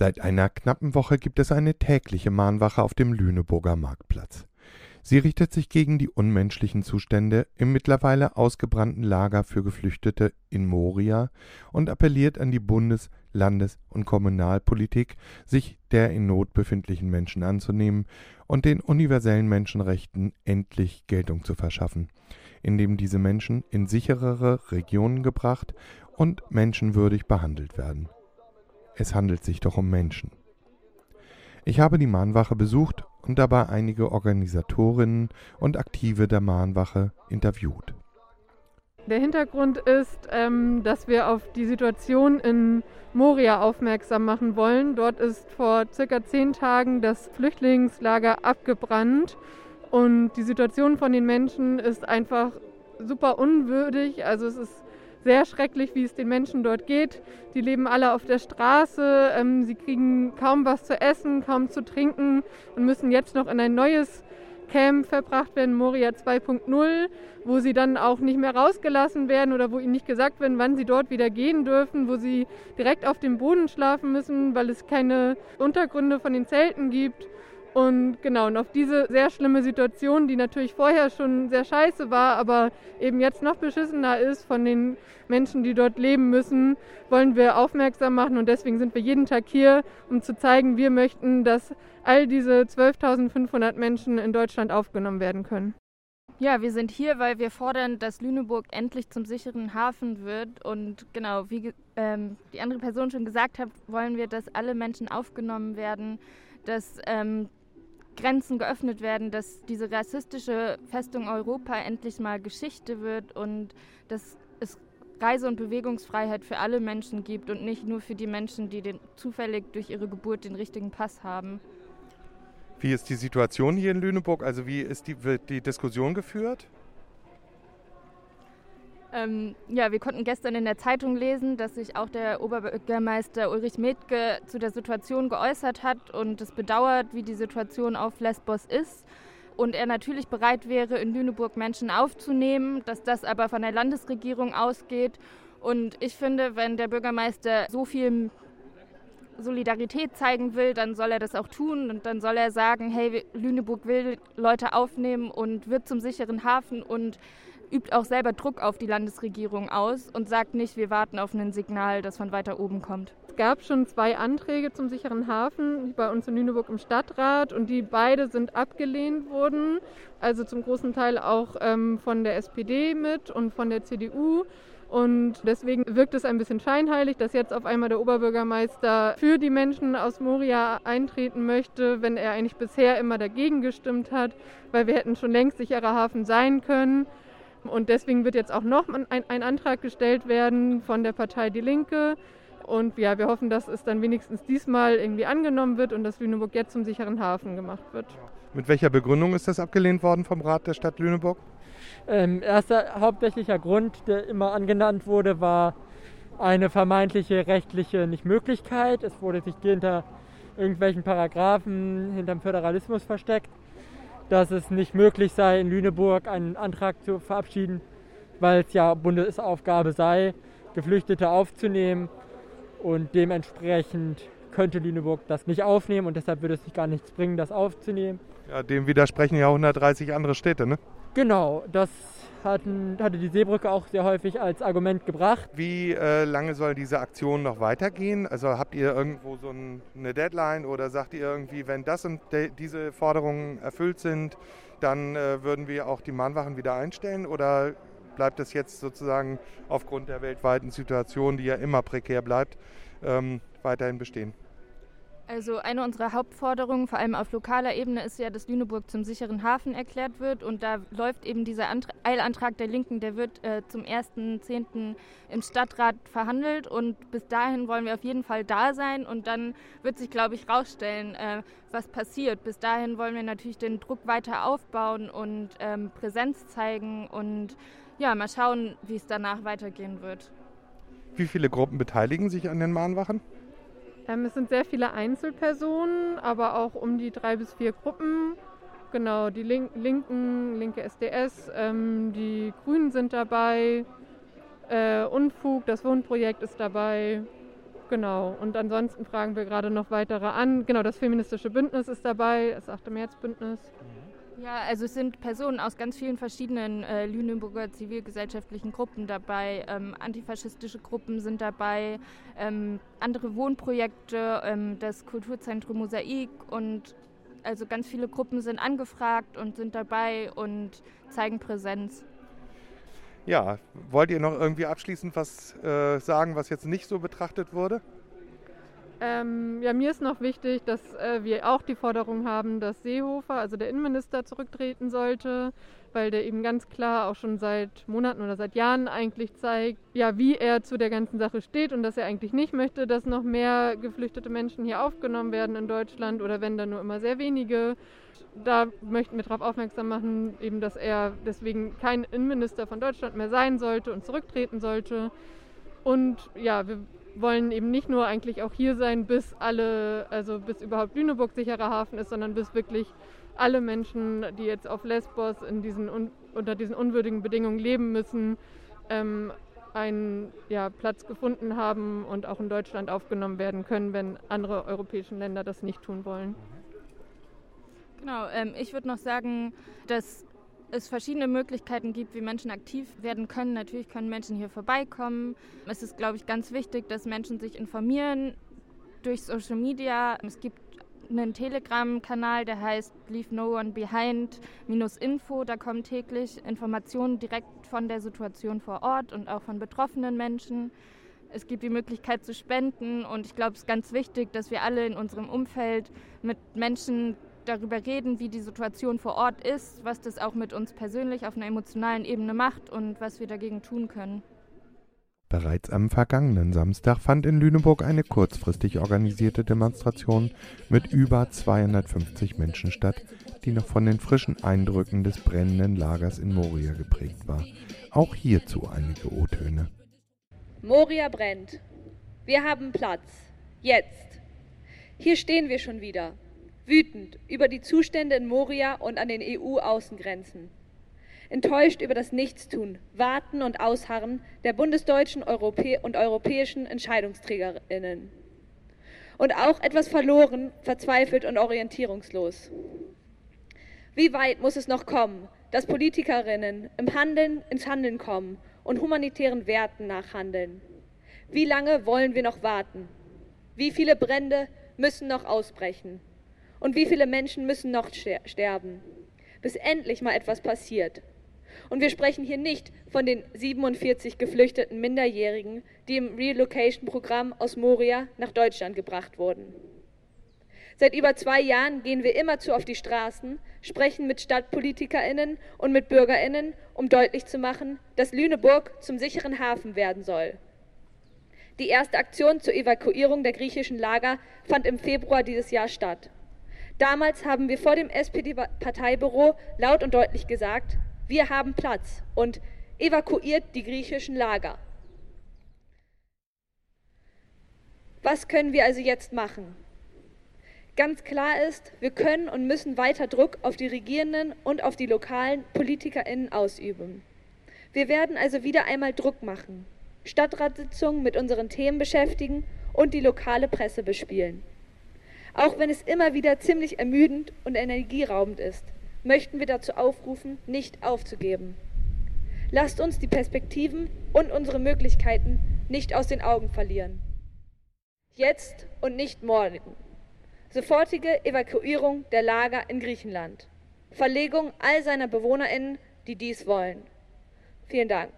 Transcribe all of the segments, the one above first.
Seit einer knappen Woche gibt es eine tägliche Mahnwache auf dem Lüneburger Marktplatz. Sie richtet sich gegen die unmenschlichen Zustände im mittlerweile ausgebrannten Lager für Geflüchtete in Moria und appelliert an die Bundes-, Landes- und Kommunalpolitik, sich der in Not befindlichen Menschen anzunehmen und den universellen Menschenrechten endlich Geltung zu verschaffen, indem diese Menschen in sicherere Regionen gebracht und menschenwürdig behandelt werden. Es handelt sich doch um Menschen. Ich habe die Mahnwache besucht und dabei einige Organisatorinnen und Aktive der Mahnwache interviewt. Der Hintergrund ist, ähm, dass wir auf die Situation in Moria aufmerksam machen wollen. Dort ist vor circa zehn Tagen das Flüchtlingslager abgebrannt und die Situation von den Menschen ist einfach super unwürdig. Also es ist sehr schrecklich, wie es den Menschen dort geht. Die leben alle auf der Straße, ähm, sie kriegen kaum was zu essen, kaum zu trinken und müssen jetzt noch in ein neues Camp verbracht werden, Moria 2.0, wo sie dann auch nicht mehr rausgelassen werden oder wo ihnen nicht gesagt wird, wann sie dort wieder gehen dürfen, wo sie direkt auf dem Boden schlafen müssen, weil es keine Untergründe von den Zelten gibt. Und genau, und auf diese sehr schlimme Situation, die natürlich vorher schon sehr scheiße war, aber eben jetzt noch beschissener ist von den Menschen, die dort leben müssen, wollen wir aufmerksam machen. Und deswegen sind wir jeden Tag hier, um zu zeigen, wir möchten, dass all diese 12.500 Menschen in Deutschland aufgenommen werden können. Ja, wir sind hier, weil wir fordern, dass Lüneburg endlich zum sicheren Hafen wird. Und genau, wie ähm, die andere Person schon gesagt hat, wollen wir, dass alle Menschen aufgenommen werden, dass ähm, Grenzen geöffnet werden, dass diese rassistische Festung Europa endlich mal Geschichte wird und dass es Reise- und Bewegungsfreiheit für alle Menschen gibt und nicht nur für die Menschen, die den, zufällig durch ihre Geburt den richtigen Pass haben. Wie ist die Situation hier in Lüneburg? Also wie ist die, wird die Diskussion geführt? Ähm, ja, wir konnten gestern in der Zeitung lesen, dass sich auch der Oberbürgermeister Ulrich Metke zu der Situation geäußert hat und es bedauert, wie die Situation auf Lesbos ist. Und er natürlich bereit wäre, in Lüneburg Menschen aufzunehmen, dass das aber von der Landesregierung ausgeht. Und ich finde, wenn der Bürgermeister so viel Solidarität zeigen will, dann soll er das auch tun und dann soll er sagen, hey, Lüneburg will Leute aufnehmen und wird zum sicheren Hafen und übt auch selber Druck auf die Landesregierung aus und sagt nicht, wir warten auf ein Signal, das von weiter oben kommt. Es gab schon zwei Anträge zum sicheren Hafen bei uns in Lüneburg im Stadtrat und die beide sind abgelehnt worden. Also zum großen Teil auch ähm, von der SPD mit und von der CDU. Und deswegen wirkt es ein bisschen scheinheilig, dass jetzt auf einmal der Oberbürgermeister für die Menschen aus Moria eintreten möchte, wenn er eigentlich bisher immer dagegen gestimmt hat, weil wir hätten schon längst sicherer Hafen sein können. Und deswegen wird jetzt auch noch ein, ein Antrag gestellt werden von der Partei Die Linke. Und ja, wir hoffen, dass es dann wenigstens diesmal irgendwie angenommen wird und dass Lüneburg jetzt zum sicheren Hafen gemacht wird. Mit welcher Begründung ist das abgelehnt worden vom Rat der Stadt Lüneburg? Ähm, erster hauptsächlicher Grund, der immer angenannt wurde, war eine vermeintliche rechtliche Nichtmöglichkeit. Es wurde sich hinter irgendwelchen Paragraphen, hinterm Föderalismus versteckt dass es nicht möglich sei, in Lüneburg einen Antrag zu verabschieden, weil es ja Bundesaufgabe sei, Geflüchtete aufzunehmen. Und dementsprechend könnte Lüneburg das nicht aufnehmen und deshalb würde es sich gar nichts bringen, das aufzunehmen. Ja, dem widersprechen ja 130 andere Städte, ne? Genau, das hatten, hatte die Seebrücke auch sehr häufig als Argument gebracht. Wie äh, lange soll diese Aktion noch weitergehen? Also habt ihr irgendwo so ein, eine Deadline oder sagt ihr irgendwie, wenn das und diese Forderungen erfüllt sind, dann äh, würden wir auch die Mahnwachen wieder einstellen? Oder bleibt es jetzt sozusagen aufgrund der weltweiten Situation, die ja immer prekär bleibt, ähm, weiterhin bestehen? Also eine unserer Hauptforderungen, vor allem auf lokaler Ebene, ist ja, dass Lüneburg zum sicheren Hafen erklärt wird. Und da läuft eben dieser Antra Eilantrag der Linken, der wird äh, zum 1.10. im Stadtrat verhandelt. Und bis dahin wollen wir auf jeden Fall da sein. Und dann wird sich, glaube ich, rausstellen, äh, was passiert. Bis dahin wollen wir natürlich den Druck weiter aufbauen und ähm, Präsenz zeigen und ja, mal schauen, wie es danach weitergehen wird. Wie viele Gruppen beteiligen sich an den Mahnwachen? Ähm, es sind sehr viele Einzelpersonen, aber auch um die drei bis vier Gruppen. Genau, die Link Linken, linke SDS, ähm, die Grünen sind dabei, äh, Unfug, das Wohnprojekt ist dabei. Genau, und ansonsten fragen wir gerade noch weitere an. Genau, das feministische Bündnis ist dabei, das 8. März-Bündnis. Ja, also es sind Personen aus ganz vielen verschiedenen äh, Lüneburger zivilgesellschaftlichen Gruppen dabei. Ähm, antifaschistische Gruppen sind dabei, ähm, andere Wohnprojekte, ähm, das Kulturzentrum Mosaik und also ganz viele Gruppen sind angefragt und sind dabei und zeigen Präsenz. Ja, wollt ihr noch irgendwie abschließend was äh, sagen, was jetzt nicht so betrachtet wurde? Ähm, ja, mir ist noch wichtig, dass äh, wir auch die Forderung haben, dass Seehofer, also der Innenminister, zurücktreten sollte, weil der eben ganz klar auch schon seit Monaten oder seit Jahren eigentlich zeigt, ja, wie er zu der ganzen Sache steht und dass er eigentlich nicht möchte, dass noch mehr geflüchtete Menschen hier aufgenommen werden in Deutschland oder wenn dann nur immer sehr wenige. Da möchten wir darauf aufmerksam machen, eben, dass er deswegen kein Innenminister von Deutschland mehr sein sollte und zurücktreten sollte. Und ja, wir wollen eben nicht nur eigentlich auch hier sein, bis alle, also bis überhaupt Lüneburg sicherer Hafen ist, sondern bis wirklich alle Menschen, die jetzt auf Lesbos in diesen unter diesen unwürdigen Bedingungen leben müssen, ähm, einen ja, Platz gefunden haben und auch in Deutschland aufgenommen werden können, wenn andere europäische Länder das nicht tun wollen. Genau, ähm, ich würde noch sagen, dass es verschiedene Möglichkeiten gibt, wie Menschen aktiv werden können. Natürlich können Menschen hier vorbeikommen. Es ist, glaube ich, ganz wichtig, dass Menschen sich informieren durch Social Media. Es gibt einen Telegram-Kanal, der heißt Leave No One Behind Info. Da kommen täglich Informationen direkt von der Situation vor Ort und auch von betroffenen Menschen. Es gibt die Möglichkeit zu spenden und ich glaube, es ist ganz wichtig, dass wir alle in unserem Umfeld mit Menschen darüber reden, wie die Situation vor Ort ist, was das auch mit uns persönlich auf einer emotionalen Ebene macht und was wir dagegen tun können. Bereits am vergangenen Samstag fand in Lüneburg eine kurzfristig organisierte Demonstration mit über 250 Menschen statt, die noch von den frischen Eindrücken des brennenden Lagers in Moria geprägt war. Auch hierzu einige O-Töne. Moria brennt. Wir haben Platz. Jetzt. Hier stehen wir schon wieder wütend über die Zustände in Moria und an den EU-Außengrenzen, enttäuscht über das Nichtstun, Warten und Ausharren der bundesdeutschen Europä und europäischen Entscheidungsträgerinnen. Und auch etwas verloren, verzweifelt und orientierungslos. Wie weit muss es noch kommen, dass Politikerinnen im Handeln ins Handeln kommen und humanitären Werten nachhandeln? Wie lange wollen wir noch warten? Wie viele Brände müssen noch ausbrechen? Und wie viele Menschen müssen noch sterben, bis endlich mal etwas passiert? Und wir sprechen hier nicht von den 47 geflüchteten Minderjährigen, die im Relocation-Programm aus Moria nach Deutschland gebracht wurden. Seit über zwei Jahren gehen wir immerzu auf die Straßen, sprechen mit StadtpolitikerInnen und mit BürgerInnen, um deutlich zu machen, dass Lüneburg zum sicheren Hafen werden soll. Die erste Aktion zur Evakuierung der griechischen Lager fand im Februar dieses Jahr statt. Damals haben wir vor dem SPD-Parteibüro laut und deutlich gesagt, wir haben Platz und evakuiert die griechischen Lager. Was können wir also jetzt machen? Ganz klar ist, wir können und müssen weiter Druck auf die Regierenden und auf die lokalen PolitikerInnen ausüben. Wir werden also wieder einmal Druck machen, Stadtratssitzungen mit unseren Themen beschäftigen und die lokale Presse bespielen. Auch wenn es immer wieder ziemlich ermüdend und energieraubend ist, möchten wir dazu aufrufen, nicht aufzugeben. Lasst uns die Perspektiven und unsere Möglichkeiten nicht aus den Augen verlieren. Jetzt und nicht morgen. Sofortige Evakuierung der Lager in Griechenland. Verlegung all seiner BewohnerInnen, die dies wollen. Vielen Dank.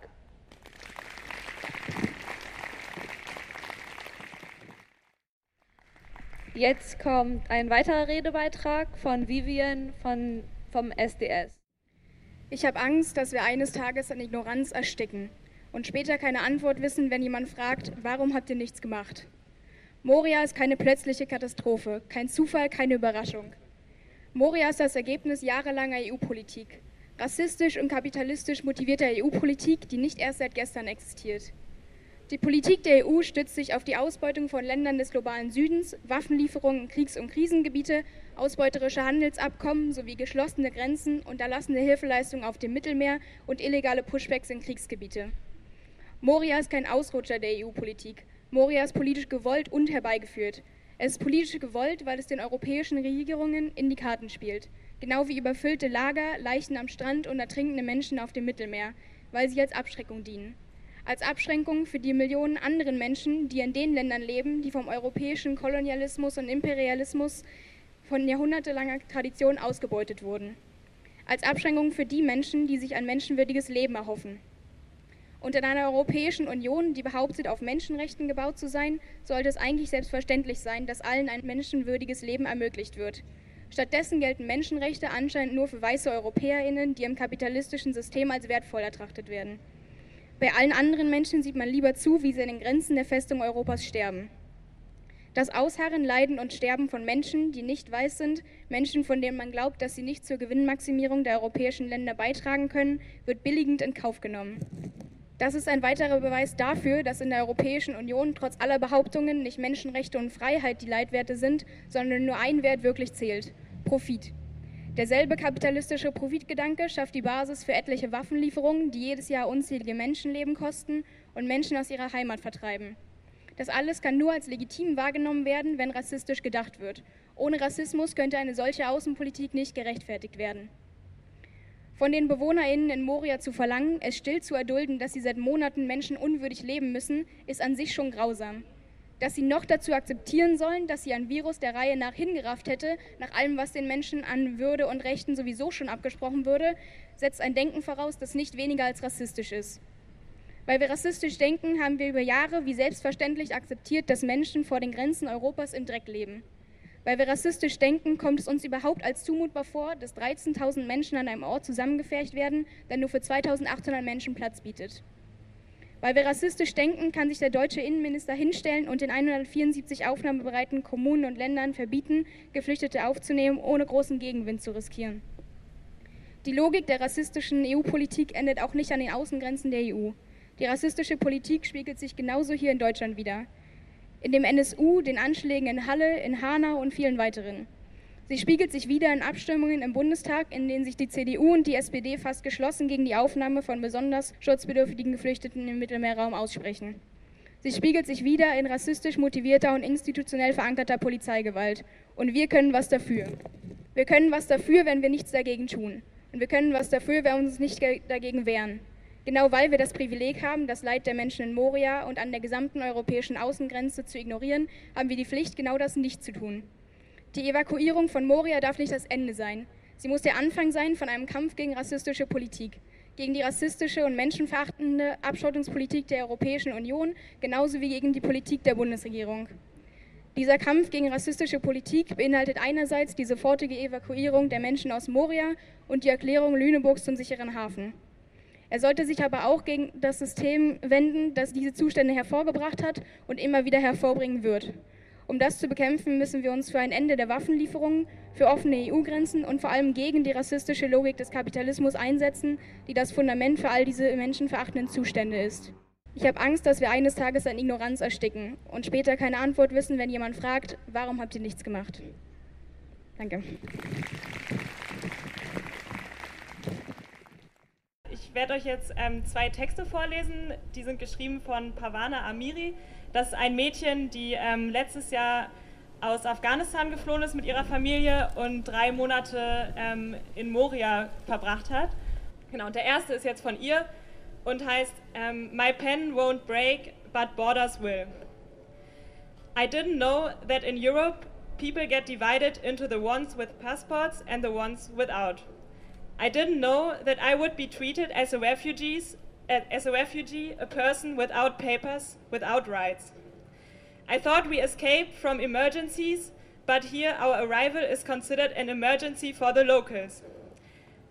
Jetzt kommt ein weiterer Redebeitrag von Vivian von, vom SDS. Ich habe Angst, dass wir eines Tages an Ignoranz ersticken und später keine Antwort wissen, wenn jemand fragt, warum habt ihr nichts gemacht? Moria ist keine plötzliche Katastrophe, kein Zufall, keine Überraschung. Moria ist das Ergebnis jahrelanger EU-Politik. Rassistisch und kapitalistisch motivierter EU-Politik, die nicht erst seit gestern existiert. Die Politik der EU stützt sich auf die Ausbeutung von Ländern des globalen Südens, Waffenlieferungen in Kriegs- und Krisengebiete, ausbeuterische Handelsabkommen sowie geschlossene Grenzen, unterlassene Hilfeleistungen auf dem Mittelmeer und illegale Pushbacks in Kriegsgebiete. Moria ist kein Ausrutscher der EU-Politik, Moria ist politisch gewollt und herbeigeführt. Es ist politisch gewollt, weil es den europäischen Regierungen in die Karten spielt. Genau wie überfüllte Lager, Leichen am Strand und ertrinkende Menschen auf dem Mittelmeer, weil sie als Abschreckung dienen. Als Abschreckung für die Millionen anderen Menschen, die in den Ländern leben, die vom europäischen Kolonialismus und Imperialismus von jahrhundertelanger Tradition ausgebeutet wurden. Als Abschränkung für die Menschen, die sich ein menschenwürdiges Leben erhoffen. Und in einer Europäischen Union, die behauptet, auf Menschenrechten gebaut zu sein, sollte es eigentlich selbstverständlich sein, dass allen ein menschenwürdiges Leben ermöglicht wird. Stattdessen gelten Menschenrechte anscheinend nur für weiße Europäerinnen, die im kapitalistischen System als wertvoll ertrachtet werden. Bei allen anderen Menschen sieht man lieber zu, wie sie in den Grenzen der Festung Europas sterben. Das Ausharren, Leiden und Sterben von Menschen, die nicht weiß sind, Menschen, von denen man glaubt, dass sie nicht zur Gewinnmaximierung der europäischen Länder beitragen können, wird billigend in Kauf genommen. Das ist ein weiterer Beweis dafür, dass in der Europäischen Union trotz aller Behauptungen nicht Menschenrechte und Freiheit die Leitwerte sind, sondern nur ein Wert wirklich zählt Profit. Derselbe kapitalistische Profitgedanke schafft die Basis für etliche Waffenlieferungen, die jedes Jahr unzählige Menschenleben kosten und Menschen aus ihrer Heimat vertreiben. Das alles kann nur als legitim wahrgenommen werden, wenn rassistisch gedacht wird. Ohne Rassismus könnte eine solche Außenpolitik nicht gerechtfertigt werden. Von den BewohnerInnen in Moria zu verlangen, es still zu erdulden, dass sie seit Monaten menschenunwürdig leben müssen, ist an sich schon grausam. Dass sie noch dazu akzeptieren sollen, dass sie ein Virus der Reihe nach hingerafft hätte, nach allem, was den Menschen an Würde und Rechten sowieso schon abgesprochen würde, setzt ein Denken voraus, das nicht weniger als rassistisch ist. Weil wir rassistisch denken, haben wir über Jahre wie selbstverständlich akzeptiert, dass Menschen vor den Grenzen Europas im Dreck leben. Weil wir rassistisch denken, kommt es uns überhaupt als zumutbar vor, dass 13.000 Menschen an einem Ort zusammengefercht werden, der nur für 2.800 Menschen Platz bietet. Weil wir rassistisch denken, kann sich der deutsche Innenminister hinstellen und den 174 aufnahmebereiten Kommunen und Ländern verbieten, Geflüchtete aufzunehmen, ohne großen Gegenwind zu riskieren. Die Logik der rassistischen EU-Politik endet auch nicht an den Außengrenzen der EU. Die rassistische Politik spiegelt sich genauso hier in Deutschland wieder in dem NSU, den Anschlägen in Halle, in Hanau und vielen weiteren. Sie spiegelt sich wieder in Abstimmungen im Bundestag, in denen sich die CDU und die SPD fast geschlossen gegen die Aufnahme von besonders schutzbedürftigen Geflüchteten im Mittelmeerraum aussprechen. Sie spiegelt sich wieder in rassistisch motivierter und institutionell verankerter Polizeigewalt. Und wir können was dafür. Wir können was dafür, wenn wir nichts dagegen tun. Und wir können was dafür, wenn wir uns nicht dagegen wehren. Genau weil wir das Privileg haben, das Leid der Menschen in Moria und an der gesamten europäischen Außengrenze zu ignorieren, haben wir die Pflicht, genau das nicht zu tun. Die Evakuierung von Moria darf nicht das Ende sein. Sie muss der Anfang sein von einem Kampf gegen rassistische Politik, gegen die rassistische und menschenverachtende Abschottungspolitik der Europäischen Union, genauso wie gegen die Politik der Bundesregierung. Dieser Kampf gegen rassistische Politik beinhaltet einerseits die sofortige Evakuierung der Menschen aus Moria und die Erklärung Lüneburgs zum sicheren Hafen. Er sollte sich aber auch gegen das System wenden, das diese Zustände hervorgebracht hat und immer wieder hervorbringen wird. Um das zu bekämpfen, müssen wir uns für ein Ende der Waffenlieferungen, für offene EU-Grenzen und vor allem gegen die rassistische Logik des Kapitalismus einsetzen, die das Fundament für all diese menschenverachtenden Zustände ist. Ich habe Angst, dass wir eines Tages an Ignoranz ersticken und später keine Antwort wissen, wenn jemand fragt, warum habt ihr nichts gemacht? Danke. Ich werde euch jetzt ähm, zwei Texte vorlesen. Die sind geschrieben von Pavana Amiri. Das ist ein Mädchen, die ähm, letztes Jahr aus Afghanistan geflohen ist mit ihrer Familie und drei Monate ähm, in Moria verbracht hat. Genau, und der erste ist jetzt von ihr und heißt ähm, My pen won't break, but borders will. I didn't know that in Europe people get divided into the ones with passports and the ones without. I didn't know that I would be treated as a refugees, as a refugee, a person without papers, without rights. I thought we escaped from emergencies, but here our arrival is considered an emergency for the locals.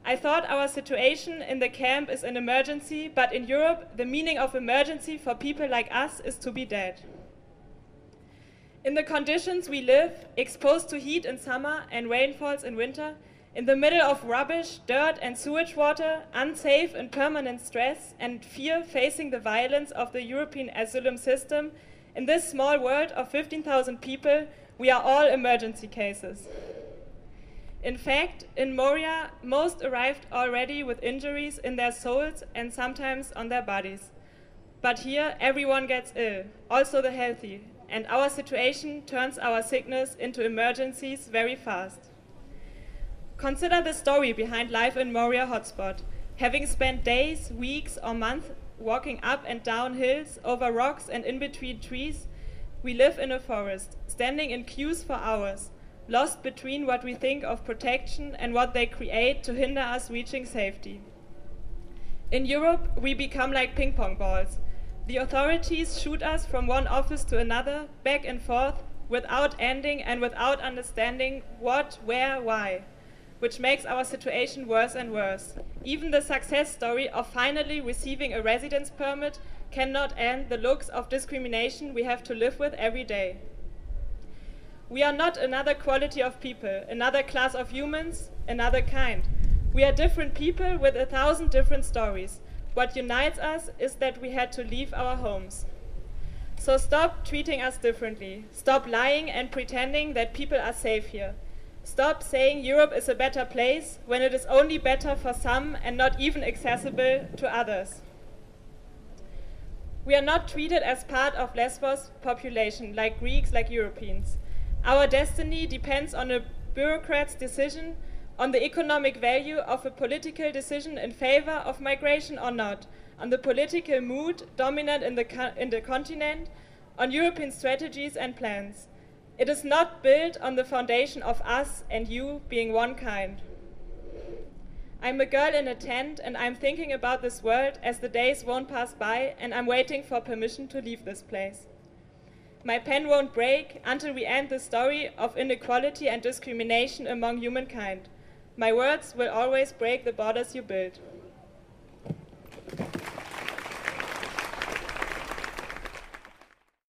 I thought our situation in the camp is an emergency, but in Europe, the meaning of emergency for people like us is to be dead. In the conditions we live, exposed to heat in summer and rainfalls in winter, in the middle of rubbish, dirt, and sewage water, unsafe and permanent stress, and fear facing the violence of the European asylum system, in this small world of 15,000 people, we are all emergency cases. In fact, in Moria, most arrived already with injuries in their souls and sometimes on their bodies. But here, everyone gets ill, also the healthy, and our situation turns our sickness into emergencies very fast. Consider the story behind life in Moria hotspot. Having spent days, weeks, or months walking up and down hills, over rocks, and in between trees, we live in a forest, standing in queues for hours, lost between what we think of protection and what they create to hinder us reaching safety. In Europe, we become like ping pong balls. The authorities shoot us from one office to another, back and forth, without ending and without understanding what, where, why, which makes our situation worse and worse. Even the success story of finally receiving a residence permit cannot end the looks of discrimination we have to live with every day. We are not another quality of people, another class of humans, another kind. We are different people with a thousand different stories. What unites us is that we had to leave our homes. So stop treating us differently. Stop lying and pretending that people are safe here. Stop saying Europe is a better place when it is only better for some and not even accessible to others. We are not treated as part of Lesbos population like Greeks, like Europeans. Our destiny depends on a bureaucrat's decision on the economic value of a political decision in favor of migration or not, on the political mood dominant in the, in the continent, on European strategies and plans. It is not built on the foundation of us and you being one kind. I'm a girl in a tent and I'm thinking about this world as the days won't pass by and I'm waiting for permission to leave this place. My pen won't break until we end the story of inequality and discrimination among humankind. My words will always break the borders you build.